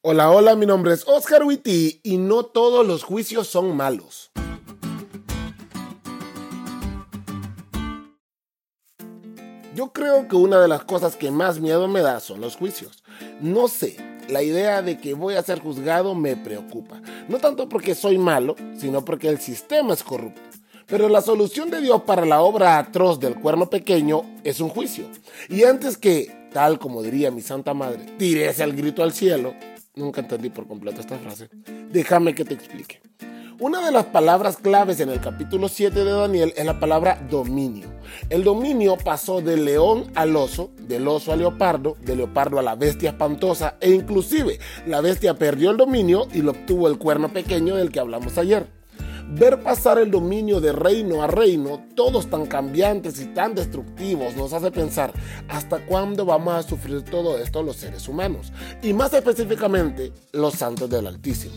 Hola, hola, mi nombre es Oscar Witty y no todos los juicios son malos. Yo creo que una de las cosas que más miedo me da son los juicios. No sé, la idea de que voy a ser juzgado me preocupa. No tanto porque soy malo, sino porque el sistema es corrupto. Pero la solución de Dios para la obra atroz del cuerno pequeño es un juicio. Y antes que, tal como diría mi Santa Madre, tirese el grito al cielo, Nunca entendí por completo esta frase. Déjame que te explique. Una de las palabras claves en el capítulo 7 de Daniel es la palabra dominio. El dominio pasó del león al oso, del oso al leopardo, del leopardo a la bestia espantosa e inclusive la bestia perdió el dominio y lo obtuvo el cuerno pequeño del que hablamos ayer. Ver pasar el dominio de reino a reino, todos tan cambiantes y tan destructivos, nos hace pensar hasta cuándo vamos a sufrir todo esto los seres humanos, y más específicamente los santos del Altísimo.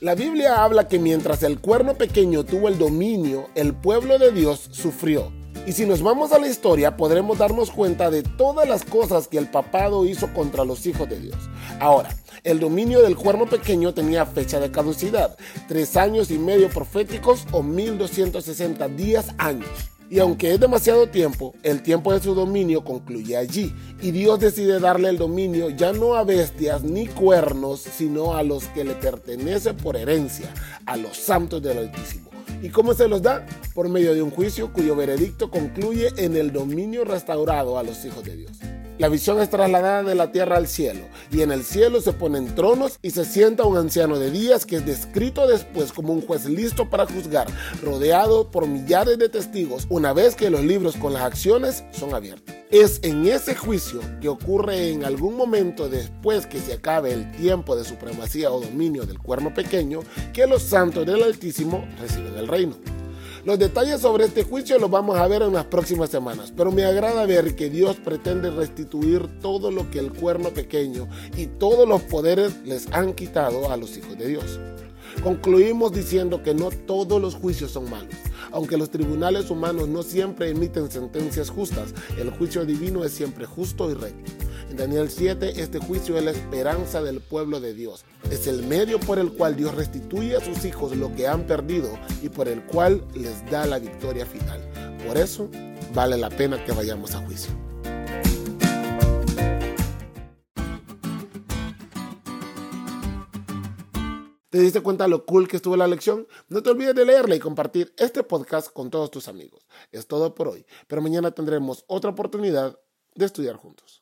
La Biblia habla que mientras el cuerno pequeño tuvo el dominio, el pueblo de Dios sufrió. Y si nos vamos a la historia, podremos darnos cuenta de todas las cosas que el papado hizo contra los hijos de Dios. Ahora, el dominio del cuerno pequeño tenía fecha de caducidad, tres años y medio proféticos o 1260 días años. Y aunque es demasiado tiempo, el tiempo de su dominio concluye allí. Y Dios decide darle el dominio ya no a bestias ni cuernos, sino a los que le pertenecen por herencia, a los santos del Altísimo. ¿Y cómo se los da? Por medio de un juicio cuyo veredicto concluye en el dominio restaurado a los hijos de Dios. La visión es trasladada de la tierra al cielo, y en el cielo se ponen tronos y se sienta un anciano de días que es descrito después como un juez listo para juzgar, rodeado por millares de testigos, una vez que los libros con las acciones son abiertos. Es en ese juicio que ocurre en algún momento después que se acabe el tiempo de supremacía o dominio del cuerno pequeño que los santos del Altísimo reciben el reino. Los detalles sobre este juicio los vamos a ver en las próximas semanas, pero me agrada ver que Dios pretende restituir todo lo que el cuerno pequeño y todos los poderes les han quitado a los hijos de Dios. Concluimos diciendo que no todos los juicios son malos. Aunque los tribunales humanos no siempre emiten sentencias justas, el juicio divino es siempre justo y recto. En Daniel 7, este juicio es la esperanza del pueblo de Dios. Es el medio por el cual Dios restituye a sus hijos lo que han perdido y por el cual les da la victoria final. Por eso vale la pena que vayamos a juicio. ¿Te diste cuenta lo cool que estuvo la lección? No te olvides de leerla y compartir este podcast con todos tus amigos. Es todo por hoy, pero mañana tendremos otra oportunidad de estudiar juntos.